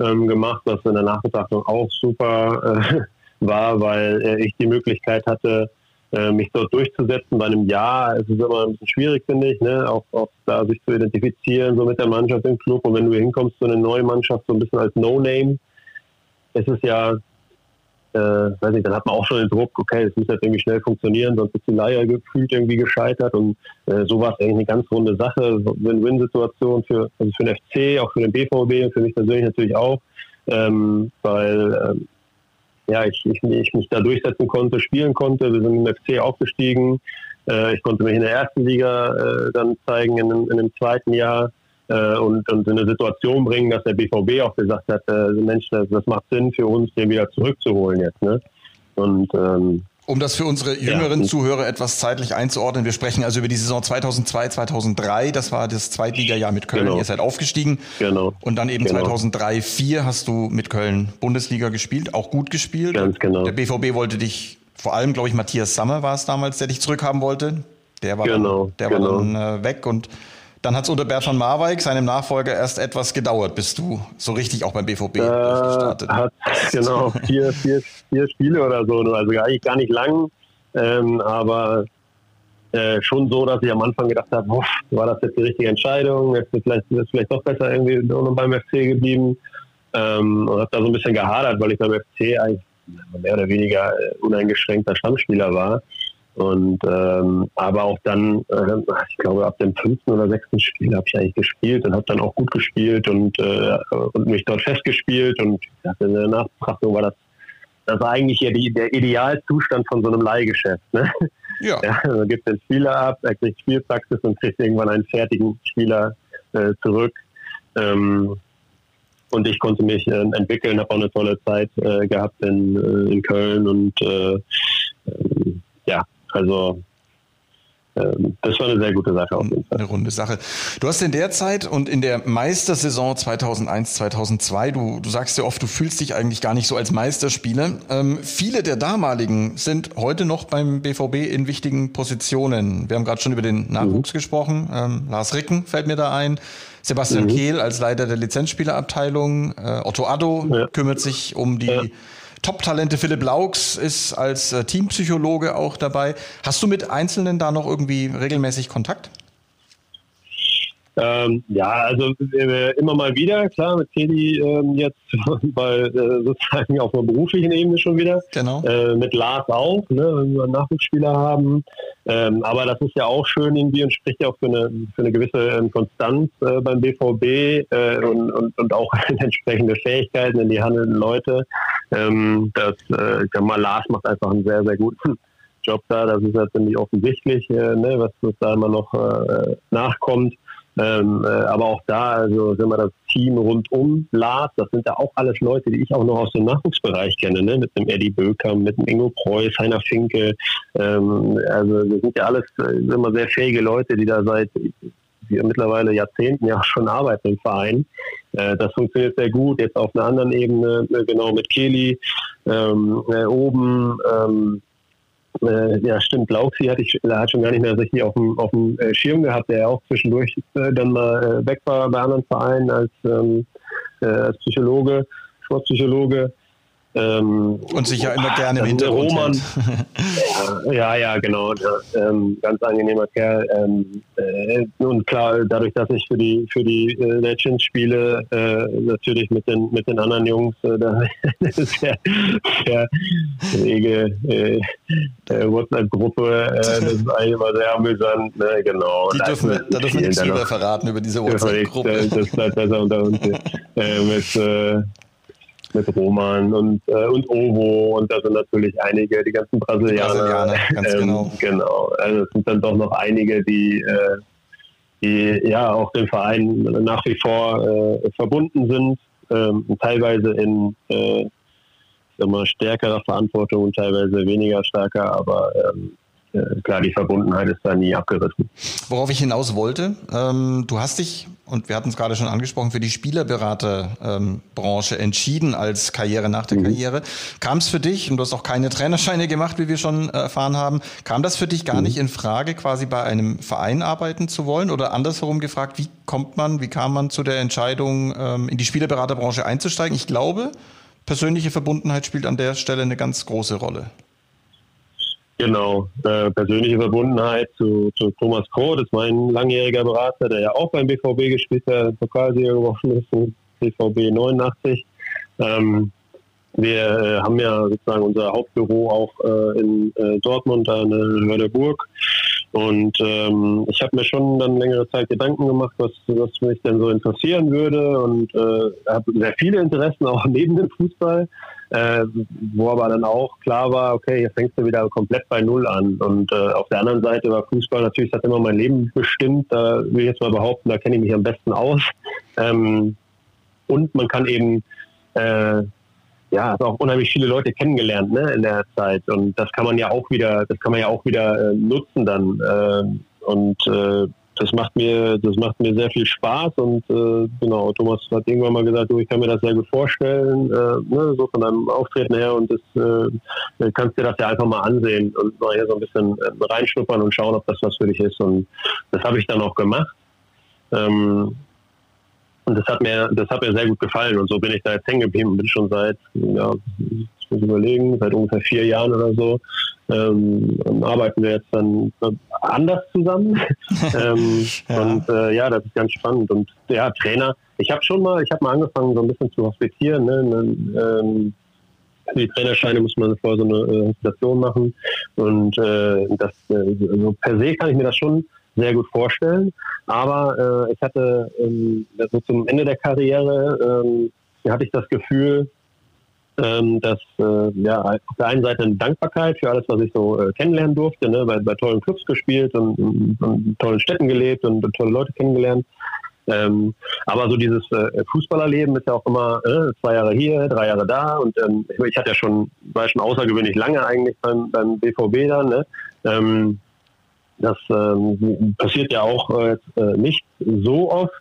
ähm, gemacht, was in der Nachbetrachtung auch super äh, war, weil äh, ich die Möglichkeit hatte, äh, mich dort durchzusetzen. Bei einem Jahr ist immer ein bisschen schwierig, finde ich, ne? auch, auch da sich zu identifizieren, so mit der Mannschaft im Club. Und wenn du hinkommst, so eine neue Mannschaft, so ein bisschen als No-Name, ist es ja, äh, weiß nicht, dann hat man auch schon den Druck, okay, es muss jetzt irgendwie schnell funktionieren, sonst ist die Leier gefühlt irgendwie gescheitert. Und äh, so war es eigentlich eine ganz runde Sache, Win-Win-Situation für, also für den FC, auch für den BVB und für mich persönlich natürlich auch. Ähm, weil ähm, ja, ich, ich, ich mich da durchsetzen konnte, spielen konnte. Wir sind im FC aufgestiegen. Äh, ich konnte mich in der ersten Liga äh, dann zeigen in, in dem zweiten Jahr äh, und, und in eine Situation bringen, dass der BVB auch gesagt hat, äh, Mensch, das, das macht Sinn für uns, den wieder zurückzuholen jetzt. Ne? Und ähm, um das für unsere jüngeren ja. Zuhörer etwas zeitlich einzuordnen, wir sprechen also über die Saison 2002, 2003, das war das Zweitligajahr mit Köln, genau. ihr seid aufgestiegen. Genau. Und dann eben genau. 2003, 2004 hast du mit Köln Bundesliga gespielt, auch gut gespielt. Ganz genau. Der BVB wollte dich, vor allem glaube ich Matthias Sammer war es damals, der dich zurückhaben wollte. Der war genau. dann, der genau. war dann äh, weg und dann hat es unter Bertrand Marwijk, seinem Nachfolger, erst etwas gedauert, bis du so richtig auch beim BVB äh, durchgestartet hat. Genau, vier, vier, vier Spiele oder so, also eigentlich gar nicht lang, ähm, aber äh, schon so, dass ich am Anfang gedacht habe, war das jetzt die richtige Entscheidung? Jetzt ist vielleicht, ist vielleicht doch besser irgendwie nur beim FC geblieben. Ähm, und habe da so ein bisschen gehadert, weil ich beim FC eigentlich mehr oder weniger äh, uneingeschränkter Stammspieler war. Und ähm, aber auch dann, äh, ich glaube, ab dem fünften oder sechsten Spiel habe ich eigentlich gespielt und habe dann auch gut gespielt und, äh, und mich dort festgespielt. Und in der Nachbetrachtung war das, das war eigentlich ja die, der Idealzustand von so einem Leihgeschäft. Ne? Ja. ja man gibt den Spieler ab, er kriegt Spielpraxis und kriegt irgendwann einen fertigen Spieler äh, zurück. Ähm, und ich konnte mich äh, entwickeln, habe auch eine tolle Zeit äh, gehabt in, äh, in Köln und äh, also ähm, das war eine sehr gute Sache auf jeden Fall. Eine runde Sache. Du hast in der Zeit und in der Meistersaison 2001, 2002, du, du sagst ja oft, du fühlst dich eigentlich gar nicht so als Meisterspieler. Ähm, viele der damaligen sind heute noch beim BVB in wichtigen Positionen. Wir haben gerade schon über den Nachwuchs mhm. gesprochen. Ähm, Lars Ricken fällt mir da ein. Sebastian mhm. Kehl als Leiter der Lizenzspielerabteilung. Äh, Otto Addo ja. kümmert sich um die ja. Top-Talente. Philipp Laux ist als äh, Teampsychologe auch dabei. Hast du mit Einzelnen da noch irgendwie regelmäßig Kontakt? Ähm, ja, also äh, immer mal wieder, klar, mit Kelly ähm, jetzt bei äh, sozusagen auf einer beruflichen Ebene schon wieder. Genau. Äh, mit Lars auch, ne, wenn wir einen Nachwuchsspieler haben. Ähm, aber das ist ja auch schön irgendwie und spricht ja auch für eine, für eine gewisse ähm, Konstanz äh, beim BVB äh, und, und, und auch entsprechende Fähigkeiten in die handelnden Leute. Ähm, das, äh, ich sag mal, Lars macht einfach einen sehr, sehr guten Job da. Das ist ja ziemlich offensichtlich, äh, ne, was, was da immer noch äh, nachkommt. Ähm, äh, aber auch da, also sind wir das Team rundum Lars, das sind ja auch alles Leute, die ich auch noch aus dem Nachwuchsbereich kenne, ne? mit dem Eddie Böker, mit dem Ingo Preuß, Heiner Finke. Ähm, also das sind ja alles äh, immer sehr fähige Leute, die da seit wir mittlerweile Jahrzehnten ja schon arbeiten im Verein. Äh, das funktioniert sehr gut. Jetzt auf einer anderen Ebene, äh, genau mit Kelly ähm, äh, oben. Äh, ja, stimmt. Lauxi hatte ich hat schon gar nicht mehr richtig auf dem, auf dem äh, Schirm gehabt, der auch zwischendurch äh, dann mal äh, weg war bei anderen Vereinen als, ähm, äh, als Psychologe, Sportpsychologe. Ähm, und sich ja immer gerne im Hintergrund Roman, ja, ja, ja, genau. Ja, ähm, ganz angenehmer Kerl. Ähm, äh, und klar, dadurch, dass ich für die für die äh, Legends spiele, äh, natürlich mit den mit den anderen Jungs, äh, da ist der, der rege äh, WhatsApp-Gruppe, das ist eigentlich immer sehr amüsant. Ne? Genau. Die dürfen wir, da dürfen wir nichts drüber verraten über diese WhatsApp-Gruppe. Das bleibt besser unter uns. Mit äh, mit Roman und, äh, und Ovo und da sind natürlich einige, die ganzen Brasilianer. Brasilianer ganz ähm, genau. Genau. Also es sind dann doch noch einige, die, äh, die ja auch dem Verein nach wie vor äh, verbunden sind, ähm, teilweise in äh, mal, stärkerer Verantwortung und teilweise weniger starker, aber ähm, äh, klar, die Verbundenheit ist da nie abgerissen. Worauf ich hinaus wollte, ähm, du hast dich, und wir hatten es gerade schon angesprochen, für die Spielerberaterbranche ähm, entschieden als Karriere nach der mhm. Karriere. Kam es für dich, und du hast auch keine Trainerscheine gemacht, wie wir schon äh, erfahren haben, kam das für dich gar mhm. nicht in Frage, quasi bei einem Verein arbeiten zu wollen? Oder andersherum gefragt, wie kommt man, wie kam man zu der Entscheidung, ähm, in die Spielerberaterbranche einzusteigen? Ich glaube, persönliche Verbundenheit spielt an der Stelle eine ganz große Rolle. Genau, äh, persönliche Verbundenheit zu, zu Thomas Kroh, das ist mein langjähriger Berater, der ja auch beim BVB gespielt hat, Pokalsieger geworden ist, BVB 89. Ähm, wir äh, haben ja sozusagen unser Hauptbüro auch äh, in äh, Dortmund, an der Hörderburg. Und ähm, ich habe mir schon dann längere Zeit Gedanken gemacht, was, was mich denn so interessieren würde und äh, habe sehr viele Interessen auch neben dem Fußball, äh, wo aber dann auch klar war, okay, jetzt fängst du wieder komplett bei Null an. Und äh, auf der anderen Seite war Fußball natürlich, das hat immer mein Leben bestimmt. Da will ich jetzt mal behaupten, da kenne ich mich am besten aus. Ähm, und man kann eben äh, ja, habe auch unheimlich viele Leute kennengelernt ne, in der Zeit und das kann man ja auch wieder, das kann man ja auch wieder äh, nutzen dann äh, und äh, das macht mir, das macht mir sehr viel Spaß und äh, genau, Thomas hat irgendwann mal gesagt, du, ich kann mir das sehr gut vorstellen, äh, ne, so von deinem Auftreten her und das äh, kannst dir das ja einfach mal ansehen und mal hier so ein bisschen äh, reinschnuppern und schauen, ob das was für dich ist und das habe ich dann auch gemacht. Ähm, und das hat mir, das hat mir sehr gut gefallen. Und so bin ich da jetzt hängen geblieben und bin schon seit, ja, muss überlegen, seit ungefähr vier Jahren oder so, ähm, arbeiten wir jetzt dann anders zusammen. ähm, ja. Und äh, ja, das ist ganz spannend. Und ja, Trainer, ich habe schon mal, ich habe mal angefangen, so ein bisschen zu hospitieren. Ne? Ähm, die Trainerscheine muss man vorher so eine äh, Hospitation machen. Und äh, das, äh, also per se kann ich mir das schon sehr gut vorstellen. Aber äh, ich hatte ähm, also zum Ende der Karriere ähm, hatte ich das Gefühl, ähm, dass äh, ja auf der einen Seite eine Dankbarkeit für alles, was ich so äh, kennenlernen durfte, ne, bei, bei tollen Clubs gespielt und, und, und in tollen Städten gelebt und, und tolle Leute kennengelernt. Ähm, aber so dieses äh, Fußballerleben ist ja auch immer äh, zwei Jahre hier, drei Jahre da und ähm, ich hatte ja schon, war schon außergewöhnlich lange eigentlich beim, beim BVB dann, ne? Ähm, Das ähm, passiert ja auch äh, nicht so oft.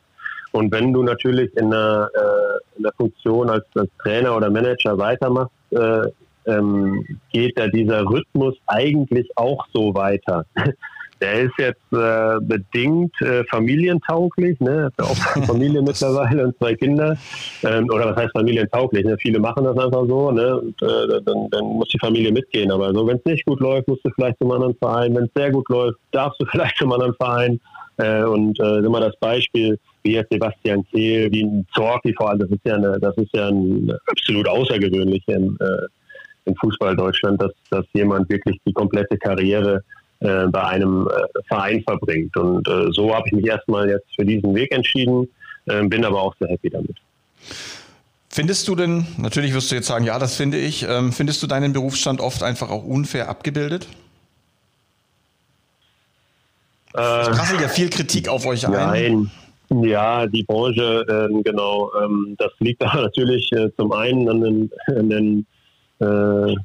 Und wenn du natürlich in der, äh, in der Funktion als, als, Trainer oder Manager weitermachst, äh, ähm, geht ja dieser Rhythmus eigentlich auch so weiter. Der ist jetzt äh, bedingt äh, familientauglich, ne? Hat auch eine Familie mittlerweile und zwei Kinder. Ähm, oder was heißt familientauglich? Ne? Viele machen das einfach so, ne? Und, äh, dann, dann muss die Familie mitgehen. Aber so, wenn es nicht gut läuft, musst du vielleicht zum anderen Verein. Wenn es sehr gut läuft, darfst du vielleicht zum anderen Verein. Äh, und äh, immer das Beispiel, wie jetzt Sebastian Kehl, wie ein Zorki vor allem, das ist ja eine, das ist ja ein absolut außergewöhnlich im, äh, im Fußball Deutschland, dass, dass jemand wirklich die komplette Karriere äh, bei einem äh, Verein verbringt. Und äh, so habe ich mich erstmal jetzt für diesen Weg entschieden, äh, bin aber auch sehr happy damit. Findest du denn, natürlich wirst du jetzt sagen, ja, das finde ich, ähm, findest du deinen Berufsstand oft einfach auch unfair abgebildet? Es prasselt ja viel Kritik auf euch ein. Nein. Ja, die Branche, äh, genau. Ähm, das liegt natürlich äh, zum einen an den, an den äh,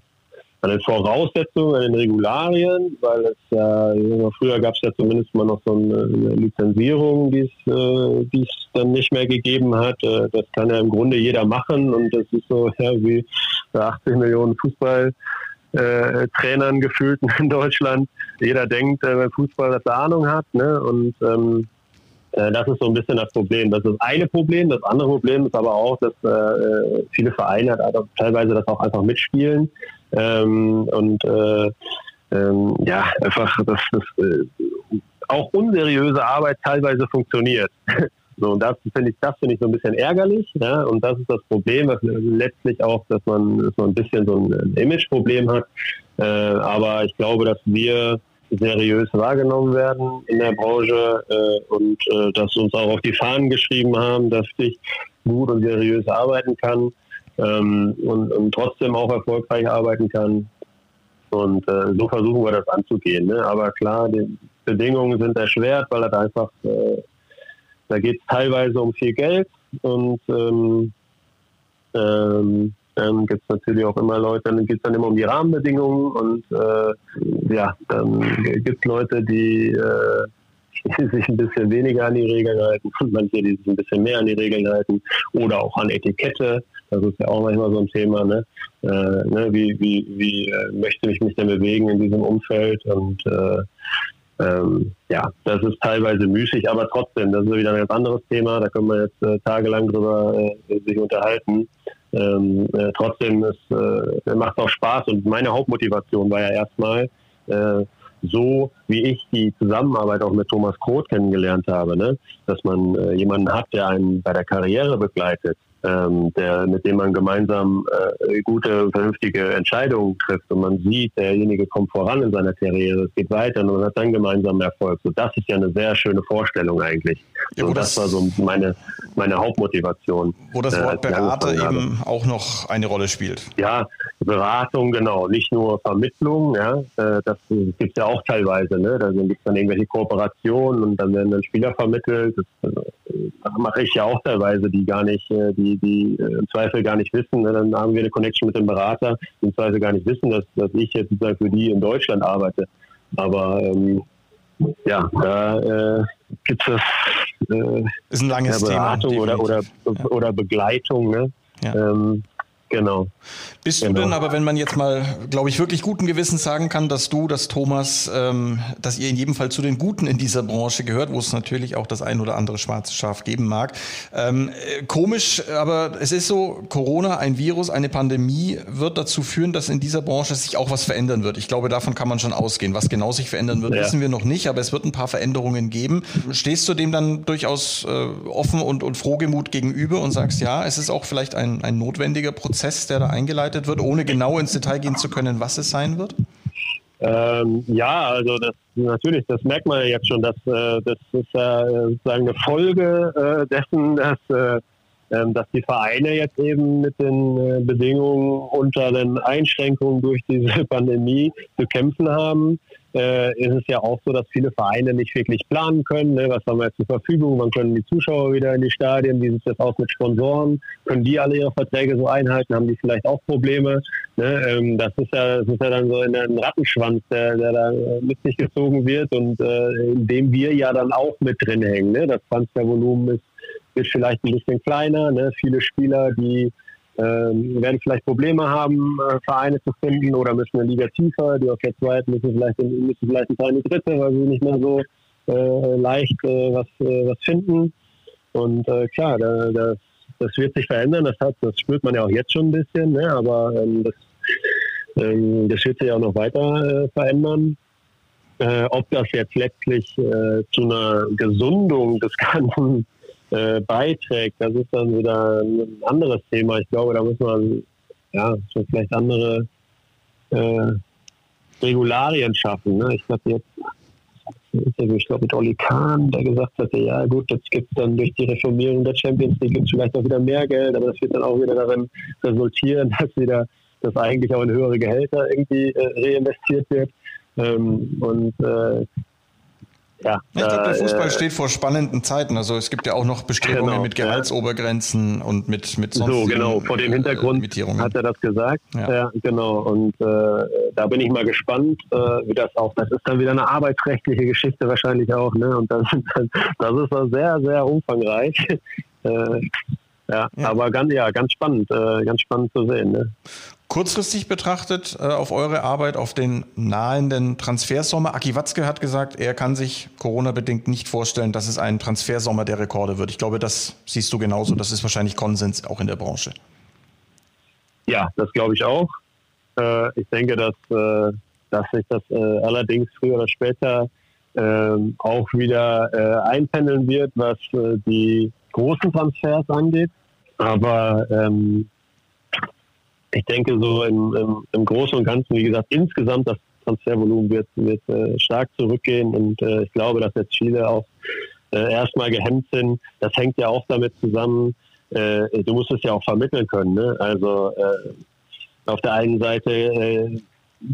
an den Voraussetzungen, an den Regularien, weil es ja, früher gab es ja zumindest mal noch so eine, Lizenzierung, die es, äh, die es dann nicht mehr gegeben hat. Äh, das kann ja im Grunde jeder machen und das ist so ja, wie 80 Millionen Fußball. Äh, Trainern gefühlt in Deutschland. Jeder denkt, äh, Fußball das Ahnung hat. Ne? Und ähm, äh, das ist so ein bisschen das Problem. Das ist das eine Problem. Das andere Problem ist aber auch, dass äh, viele Vereine halt teilweise das auch einfach mitspielen. Ähm, und äh, ähm, ja, einfach, dass das, äh, auch unseriöse Arbeit teilweise funktioniert. So, und das finde ich, das ich so ein bisschen ärgerlich. Ja? Und das ist das Problem, was letztlich auch, dass man, dass man ein bisschen so ein Imageproblem hat. Äh, aber ich glaube, dass wir seriös wahrgenommen werden in der Branche äh, und äh, dass uns auch auf die Fahnen geschrieben haben, dass ich gut und seriös arbeiten kann ähm, und, und, trotzdem auch erfolgreich arbeiten kann. Und äh, so versuchen wir das anzugehen. Ne? Aber klar, die Bedingungen sind erschwert, weil das einfach, äh, da geht es teilweise um viel Geld und ähm, ähm, dann gibt es natürlich auch immer Leute, dann geht es dann immer um die Rahmenbedingungen und äh, ja, dann gibt es Leute, die, äh, die sich ein bisschen weniger an die Regeln halten und manche, die sich ein bisschen mehr an die Regeln halten oder auch an Etikette. Das ist ja auch manchmal so ein Thema, ne? Äh, ne? Wie, wie, wie äh, möchte ich mich denn bewegen in diesem Umfeld und äh, ähm, ja, das ist teilweise müßig, aber trotzdem, das ist wieder ein ganz anderes Thema. Da können wir jetzt äh, tagelang drüber äh, sich unterhalten. Ähm, äh, trotzdem ist, äh, macht es auch Spaß und meine Hauptmotivation war ja erstmal äh, so, wie ich die Zusammenarbeit auch mit Thomas Kroth kennengelernt habe, ne? dass man äh, jemanden hat, der einen bei der Karriere begleitet, ähm, der, mit dem man gemeinsam äh, gute, vernünftige Entscheidungen trifft und man sieht, derjenige kommt voran in seiner Karriere, es geht weiter und man hat dann gemeinsam Erfolg. So, das ist ja eine sehr schöne Vorstellung eigentlich. Ja, so, das, das, war so meine, meine Hauptmotivation. Wo das äh, Wort äh, Berater eben auch noch eine Rolle spielt. Ja, Beratung, genau. Nicht nur Vermittlung, ja, äh, das gibt es ja auch teilweise. Ne? Da gibt es dann irgendwelche Kooperationen und dann werden dann Spieler vermittelt. Das, das mache ich ja auch teilweise, die gar nicht, äh, die, die äh, im Zweifel gar nicht wissen. Ne? Dann haben wir eine Connection mit dem Berater, die im Zweifel gar nicht wissen, dass, dass ich jetzt sozusagen für die in Deutschland arbeite. Aber ähm, ja, da äh, gibt es äh, ist ein langes Beratung Thema, oder, oder, ja. oder Begleitung. Ne? Ja. Ähm, Genau. Bist genau. du denn aber, wenn man jetzt mal, glaube ich, wirklich guten Gewissens sagen kann, dass du, dass Thomas, ähm, dass ihr in jedem Fall zu den Guten in dieser Branche gehört, wo es natürlich auch das ein oder andere schwarze Schaf geben mag. Ähm, äh, komisch, aber es ist so, Corona, ein Virus, eine Pandemie wird dazu führen, dass in dieser Branche sich auch was verändern wird. Ich glaube, davon kann man schon ausgehen. Was genau sich verändern wird, ja. wissen wir noch nicht, aber es wird ein paar Veränderungen geben. Stehst du dem dann durchaus äh, offen und, und frohgemut gegenüber und sagst, ja, es ist auch vielleicht ein, ein notwendiger Prozess? Prozess, der da eingeleitet wird, ohne genau ins Detail gehen zu können, was es sein wird? Ähm, ja, also das natürlich, das merkt man ja jetzt schon, dass äh, das ist ja äh, sozusagen eine Folge äh, dessen, dass, äh, ähm, dass die Vereine jetzt eben mit den äh, Bedingungen unter den Einschränkungen durch diese Pandemie zu kämpfen haben. Äh, ist es ja auch so, dass viele Vereine nicht wirklich planen können. Ne? Was haben wir jetzt zur Verfügung? Wann können die Zuschauer wieder in die Stadien? Wie sieht das aus mit Sponsoren? Können die alle ihre Verträge so einhalten? Haben die vielleicht auch Probleme? Ne? Ähm, das, ist ja, das ist ja dann so ein Rattenschwanz, der, der da mit sich gezogen wird und äh, in dem wir ja dann auch mit drin hängen. Ne? Das Transfervolumen ist, wird vielleicht ein bisschen kleiner. Ne? Viele Spieler, die ähm, werden vielleicht Probleme haben, äh, Vereine zu finden oder müssen eine Liga tiefer, die auf der zweiten müssen vielleicht, müssen vielleicht eine dritte, weil sie nicht mehr so äh, leicht äh, was, äh, was finden. Und äh, klar, da, das, das wird sich verändern, das, hat, das spürt man ja auch jetzt schon ein bisschen, ne? aber ähm, das, ähm, das wird sich auch noch weiter verändern. ob das jetzt letztlich zu einer Gesundung des Ganzen äh, beiträgt, das ist dann wieder ein anderes Thema. Ich glaube, da muss man ja so vielleicht andere äh, Regularien schaffen. Ne? Ich glaube jetzt ich glaube mit Oli Kahn, der gesagt hatte, ja gut, jetzt gibt es dann durch die Reformierung der Champions League gibt vielleicht auch wieder mehr Geld, aber das wird dann auch wieder darin resultieren, dass wieder das eigentlich auch in höhere Gehälter irgendwie äh, reinvestiert wird. Ähm, und äh, ja, ich glaube, der Fußball äh, steht vor spannenden Zeiten. Also es gibt ja auch noch Bestrebungen genau, mit Gehaltsobergrenzen ja. und mit mit So genau. Vor dem Hintergrund hat er das gesagt. Ja, ja genau. Und äh, da bin ich mal gespannt, äh, wie das auch. Das ist dann wieder eine arbeitsrechtliche Geschichte wahrscheinlich auch. Ne? Und das, das ist dann sehr sehr umfangreich. Äh, ja, ja, aber ganz, ja, ganz spannend, äh, ganz spannend zu sehen. Ne? Kurzfristig betrachtet äh, auf eure Arbeit, auf den nahenden Transfersommer. Aki Watzke hat gesagt, er kann sich Corona-bedingt nicht vorstellen, dass es ein Transfersommer der Rekorde wird. Ich glaube, das siehst du genauso. Das ist wahrscheinlich Konsens auch in der Branche. Ja, das glaube ich auch. Äh, ich denke, dass, äh, dass sich das äh, allerdings früher oder später ähm, auch wieder äh, einpendeln wird, was äh, die großen Transfers angeht. Aber ähm, ich denke, so im, im, im, Großen und Ganzen, wie gesagt, insgesamt das Transfervolumen wird, wird äh, stark zurückgehen und äh, ich glaube, dass jetzt viele auch äh, erstmal gehemmt sind. Das hängt ja auch damit zusammen, äh, du musst es ja auch vermitteln können. Ne? Also äh, auf der einen Seite äh,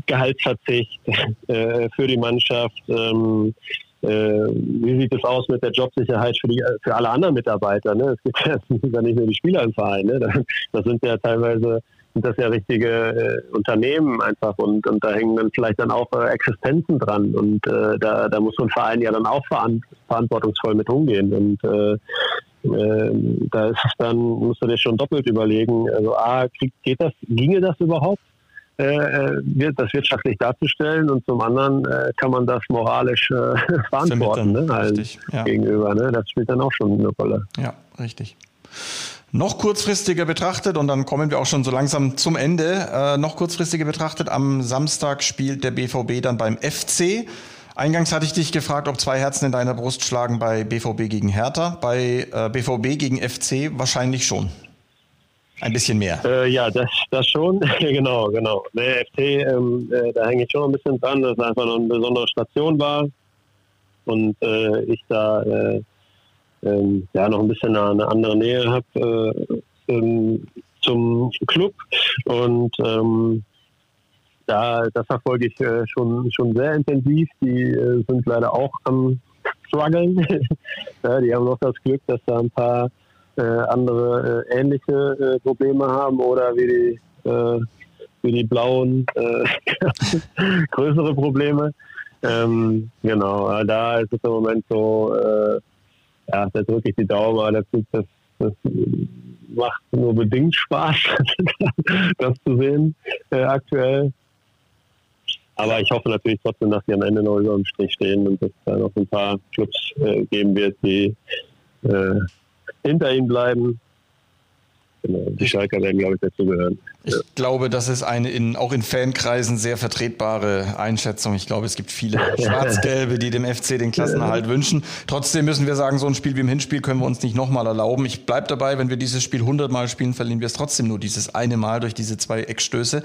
Gehaltsverzicht für die Mannschaft. Ähm, wie sieht es aus mit der Jobsicherheit für, die, für alle anderen Mitarbeiter? Ne? Es gibt ja nicht nur die Spieler im Verein. Ne? Das sind ja teilweise sind das ja richtige äh, Unternehmen einfach und, und da hängen dann vielleicht dann auch äh, Existenzen dran und äh, da, da muss so ein Verein ja dann auch verantwortungsvoll mit umgehen und äh, ähm, da ist es dann, musst du dir schon doppelt überlegen, also A, krieg, geht das, ginge das überhaupt? Äh, äh, wird das wirtschaftlich darzustellen und zum anderen äh, kann man das moralisch äh, verantworten ne, richtig, ja. gegenüber. Ne? Das spielt dann auch schon eine Rolle. Ja, richtig. Noch kurzfristiger betrachtet, und dann kommen wir auch schon so langsam zum Ende, äh, noch kurzfristiger betrachtet, am Samstag spielt der BVB dann beim FC. Eingangs hatte ich dich gefragt, ob zwei Herzen in deiner Brust schlagen bei BVB gegen Hertha. Bei äh, BVB gegen FC wahrscheinlich schon. Ein bisschen mehr. Äh, ja, das, das schon. genau, genau. Der FC, ähm, äh, da hänge ich schon ein bisschen dran, dass es einfach noch eine besondere Station war. Und äh, ich da äh, ähm, ja noch ein bisschen eine andere Nähe habe äh, ähm, zum Club und ähm, da, das verfolge ich äh, schon, schon sehr intensiv. Die äh, sind leider auch am struggeln. ja, die haben noch das Glück, dass da ein paar äh, andere äh, ähnliche äh, Probleme haben oder wie die, äh, wie die Blauen größere Probleme. Ähm, genau, da ist es im Moment so, ja, da drücke ich die Daumen, das, das, das macht nur bedingt Spaß, das zu sehen äh, aktuell. Aber ich hoffe natürlich trotzdem, dass sie am Ende noch über dem Strich stehen und dass es da noch ein paar Clubs äh, geben wird, die äh, hinter ihnen bleiben Genau. Die Schalker werden, glaube ich, dazugehören. Ich ja. glaube, das ist eine in, auch in Fankreisen sehr vertretbare Einschätzung. Ich glaube, es gibt viele Schwarz-Gelbe, die dem FC den Klassenerhalt wünschen. Trotzdem müssen wir sagen, so ein Spiel wie im Hinspiel können wir uns nicht nochmal erlauben. Ich bleibe dabei, wenn wir dieses Spiel 100 Mal spielen, verlieren wir es trotzdem nur dieses eine Mal durch diese zwei Eckstöße.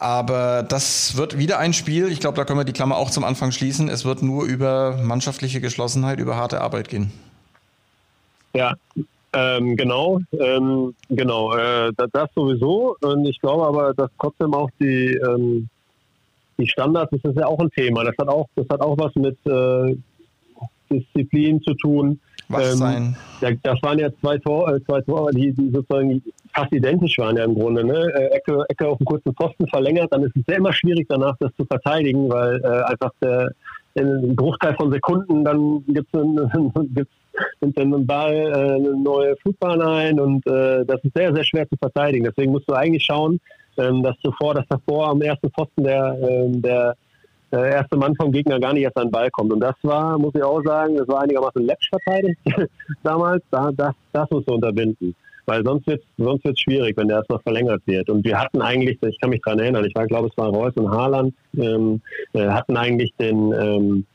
Aber das wird wieder ein Spiel. Ich glaube, da können wir die Klammer auch zum Anfang schließen. Es wird nur über mannschaftliche Geschlossenheit, über harte Arbeit gehen. Ja, ähm, genau, ähm, genau, äh, das, das, sowieso. Und ich glaube aber, dass trotzdem auch die, ähm, die Standards, das ist ja auch ein Thema. Das hat auch, das hat auch was mit äh, Disziplin zu tun. Was Ähm, sein? Ja, das waren ja zwei Tore, äh, zwei Tore die, die sozusagen fast identisch waren ja im Grunde. Ne? Äh, Ecke, Ecke auf dem kurzen Pfosten verlängert, dann ist es ja immer schwierig danach, das zu verteidigen, weil äh, einfach der in einem Bruchteil von Sekunden dann einen, gibt's nimmt dann ein Ball äh, eine neue Flugbahn ein und äh, das ist sehr, sehr schwer zu verteidigen. Deswegen musst du eigentlich schauen, ähm, dass zuvor, dass davor am ersten Pfosten der, ähm, der der erste Mann vom Gegner gar nicht erst an den Ball kommt. Und das war, muss ich auch sagen, das war einigermaßen läppisch verteidigt damals. Da, das, das musst du unterbinden. Weil sonst wird es sonst wird's schwierig, wenn der erstmal verlängert wird. Und wir hatten eigentlich, ich kann mich daran erinnern, ich war, glaube es war Reus und Haaland, ähm, äh, hatten eigentlich den ähm,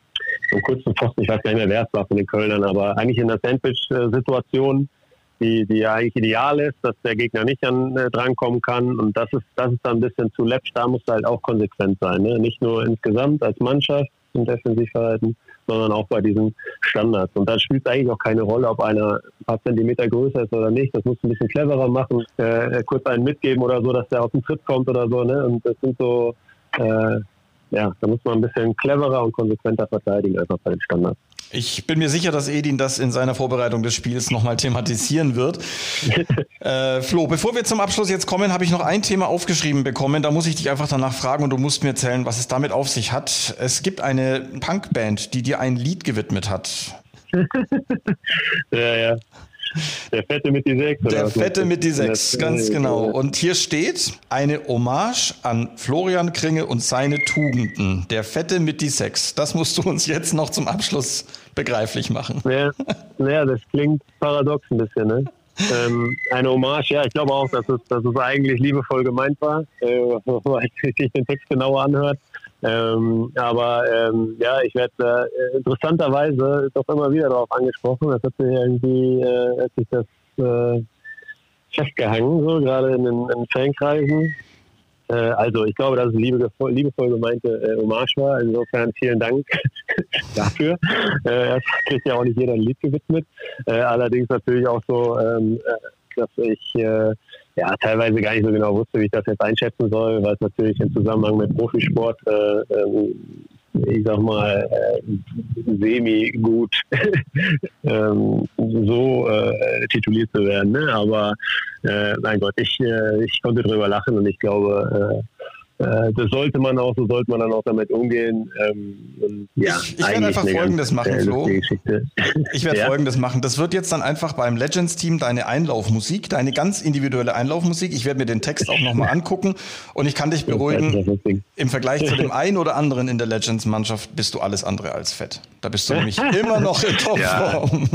so kurzen Pfosten, ich weiß gar nicht mehr, wer es war von den Kölnern, aber eigentlich in der Sandwich-Situation, die, die ja eigentlich ideal ist, dass der Gegner nicht an äh, drankommen kann. Und das ist, das ist dann ein bisschen zu läppisch. Da musst du halt auch konsequent sein. Ne? Nicht nur insgesamt als Mannschaft im Defensivverhalten, sondern auch bei diesen Standards. Und da spielt es eigentlich auch keine Rolle, ob einer ein paar Zentimeter größer ist oder nicht. Das musst du ein bisschen cleverer machen, äh, kurz einen mitgeben oder so, dass der auf den Tritt kommt oder so. Ne? Und das sind so, äh, ja, da muss man ein bisschen cleverer und konsequenter verteidigen, einfach bei den Standards. Ich bin mir sicher, dass Edin das in seiner Vorbereitung des Spiels nochmal thematisieren wird. äh, Flo, bevor wir zum Abschluss jetzt kommen, habe ich noch ein Thema aufgeschrieben bekommen. Da muss ich dich einfach danach fragen und du musst mir erzählen, was es damit auf sich hat. Es gibt eine Punkband, die dir ein Lied gewidmet hat. Ja, ja. Der Fette mit die Sechs. Der Fette mit die Sechs, ganz genau. Und hier steht eine Hommage an Florian Kringe und seine Tugenden. Der Fette mit die Sechs. Das musst du uns jetzt noch zum Abschluss begreiflich machen. Ja, ja, das klingt paradox ein bisschen, ne? ähm, eine Hommage, ja, ich glaube auch, dass es, dass es eigentlich liebevoll gemeint war, äh, weil sich den Text genauer anhört. Ähm, aber ähm, ja, ich werde äh, interessanterweise doch immer wieder darauf angesprochen. Das hat sich irgendwie, äh, hat sich das äh, festgehangen, so gerade in den in Fankreisen. Äh, also ich glaube, dass es liebe, liebevoll gemeinte äh, Hommage war. Insofern vielen Dank dafür. Äh, es kriegt ja auch nicht jeder ein Lied gewidmet. Äh, allerdings natürlich auch so, ähm, äh, dass ich ja teilweise gar nicht so genau wusste, wie ich das jetzt einschätzen soll, weil es natürlich im Zusammenhang mit Profisport äh, ähm, ich sag mal, äh, semi-gut ähm, so äh, tituliert zu werden. Ne? Aber äh, mein Gott, ich, äh, ich konnte drüber lachen und ich glaube, äh, das sollte man auch, so sollte man dann auch damit umgehen. Ähm, ja, Ich- ich werde einfach Folgendes machen, äh, Flo. Ich werde Ja. Folgendes machen. Das wird jetzt dann einfach beim Legends-Team deine Einlaufmusik, deine ganz individuelle Einlaufmusik. Ich werde mir den Text auch nochmal angucken und ich kann dich beruhigen. Im Vergleich zu dem einen oder anderen in der Legends-Mannschaft bist du alles andere als fett. Da bist du nämlich immer noch in Topform.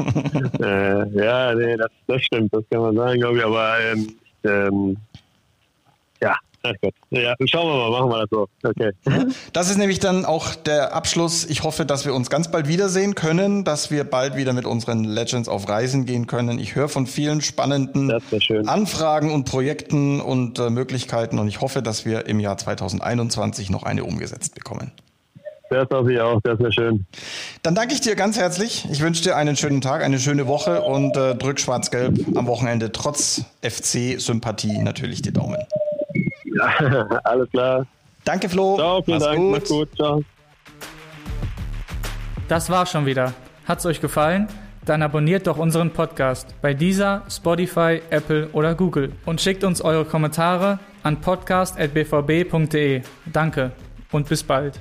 äh, ja, nee, das, das stimmt, das kann man sagen, glaube ich. Aber ähm, ähm, ja, ach Gott. Ja, schauen wir mal, machen wir das so. Okay. Das ist nämlich dann auch der Abschluss. Ich hoffe, dass wir uns ganz bald wiedersehen können, dass wir bald wieder mit unseren Legends auf Reisen gehen können. Ich höre von vielen spannenden. Anfragen und Projekten und äh, Möglichkeiten und ich hoffe, dass wir im Jahr 2021 noch eine umgesetzt bekommen. Das hoffe ich auch, das wäre schön. Dann danke ich dir ganz herzlich. Ich wünsche dir einen schönen Tag, eine schöne Woche und äh, drück schwarz-gelb am Wochenende trotz FC-Sympathie natürlich die Daumen. Ja, alles klar. Danke, Flo. Ciao, vielen Mach's Dank. gut. Mach's gut. Ciao. Das war's schon wieder. Hat's euch gefallen? Dann abonniert doch unseren Podcast bei dieser, Spotify, Apple oder Google und schickt uns eure Kommentare an podcast.bvb.de. Danke und bis bald.